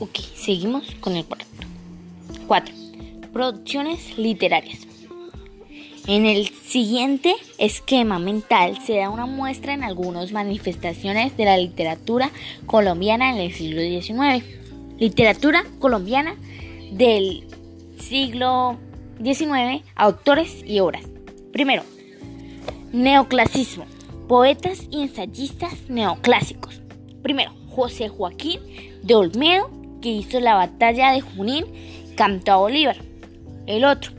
Ok, seguimos con el cuarto. 4. Producciones literarias. En el siguiente esquema mental se da una muestra en algunas manifestaciones de la literatura colombiana en el siglo XIX. Literatura colombiana del siglo XIX, autores y obras. Primero, neoclasismo. Poetas y ensayistas neoclásicos. Primero, José Joaquín de Olmedo, que hizo la batalla de Junín, cantó a Bolívar. El otro,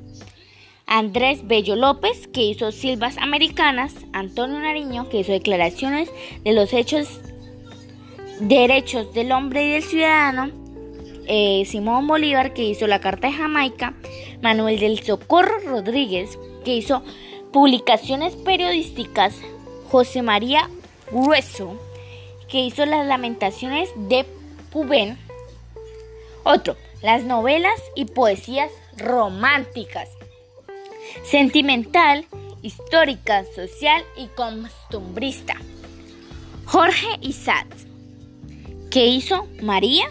Andrés Bello López, que hizo Silvas Americanas, Antonio Nariño, que hizo declaraciones de los hechos derechos del hombre y del ciudadano, eh, Simón Bolívar, que hizo la Carta de Jamaica, Manuel del Socorro Rodríguez, que hizo publicaciones periodísticas, José María Grueso, que hizo las lamentaciones de Pubén, otro, las novelas y poesías románticas, sentimental, histórica, social y costumbrista. Jorge Isaac, que hizo María,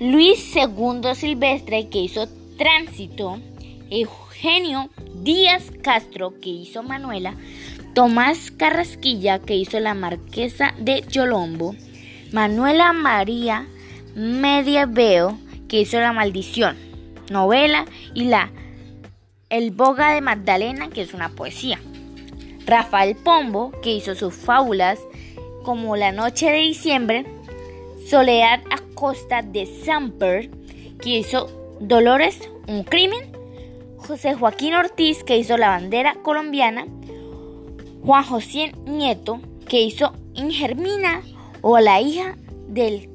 Luis II Silvestre, que hizo Tránsito, Eugenio Díaz Castro, que hizo Manuela, Tomás Carrasquilla, que hizo La Marquesa de Yolombo, Manuela María Mediaveo, que hizo La Maldición, novela, y la El Boga de Magdalena, que es una poesía. Rafael Pombo, que hizo sus fábulas como La Noche de Diciembre, Soledad Acosta de Samper, que hizo Dolores, un crimen, José Joaquín Ortiz, que hizo La Bandera Colombiana, Juan José Nieto, que hizo Ingermina o La hija del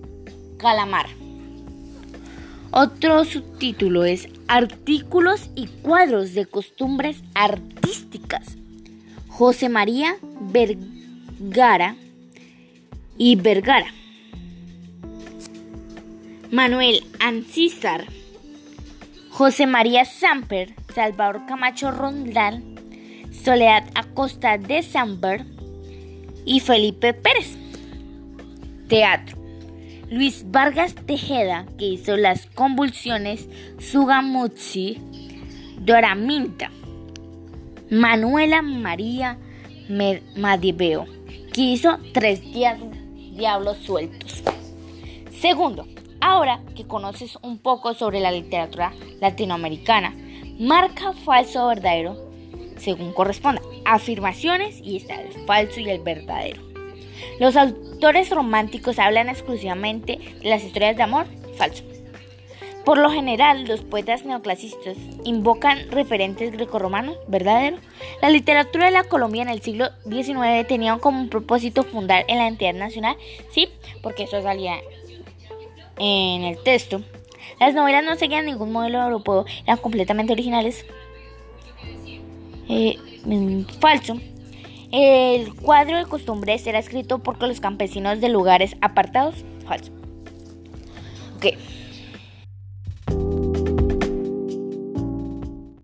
calamar. Otro subtítulo es Artículos y cuadros de costumbres artísticas. José María Vergara y Vergara. Manuel Ancísar. José María Samper, Salvador Camacho Rondal, Soledad Acosta de Samper y Felipe Pérez. Teatro. Luis Vargas Tejeda, que hizo Las Convulsiones, Sugamutsi, Doraminta. Manuela María Madibeo, que hizo Tres Diablos Sueltos. Segundo, ahora que conoces un poco sobre la literatura latinoamericana, marca falso o verdadero según corresponda. Afirmaciones y está el falso y el verdadero. Los autores románticos hablan exclusivamente de las historias de amor, falso. Por lo general, los poetas neoclasistas invocan referentes grecorromanos, verdadero. La literatura de la Colombia en el siglo XIX tenía como propósito fundar en la entidad nacional, sí, porque eso salía en el texto. Las novelas no seguían ningún modelo europeo, eran completamente originales. Eh, mm, falso. El cuadro de costumbres era escrito por los campesinos de lugares apartados. Falso. Ok.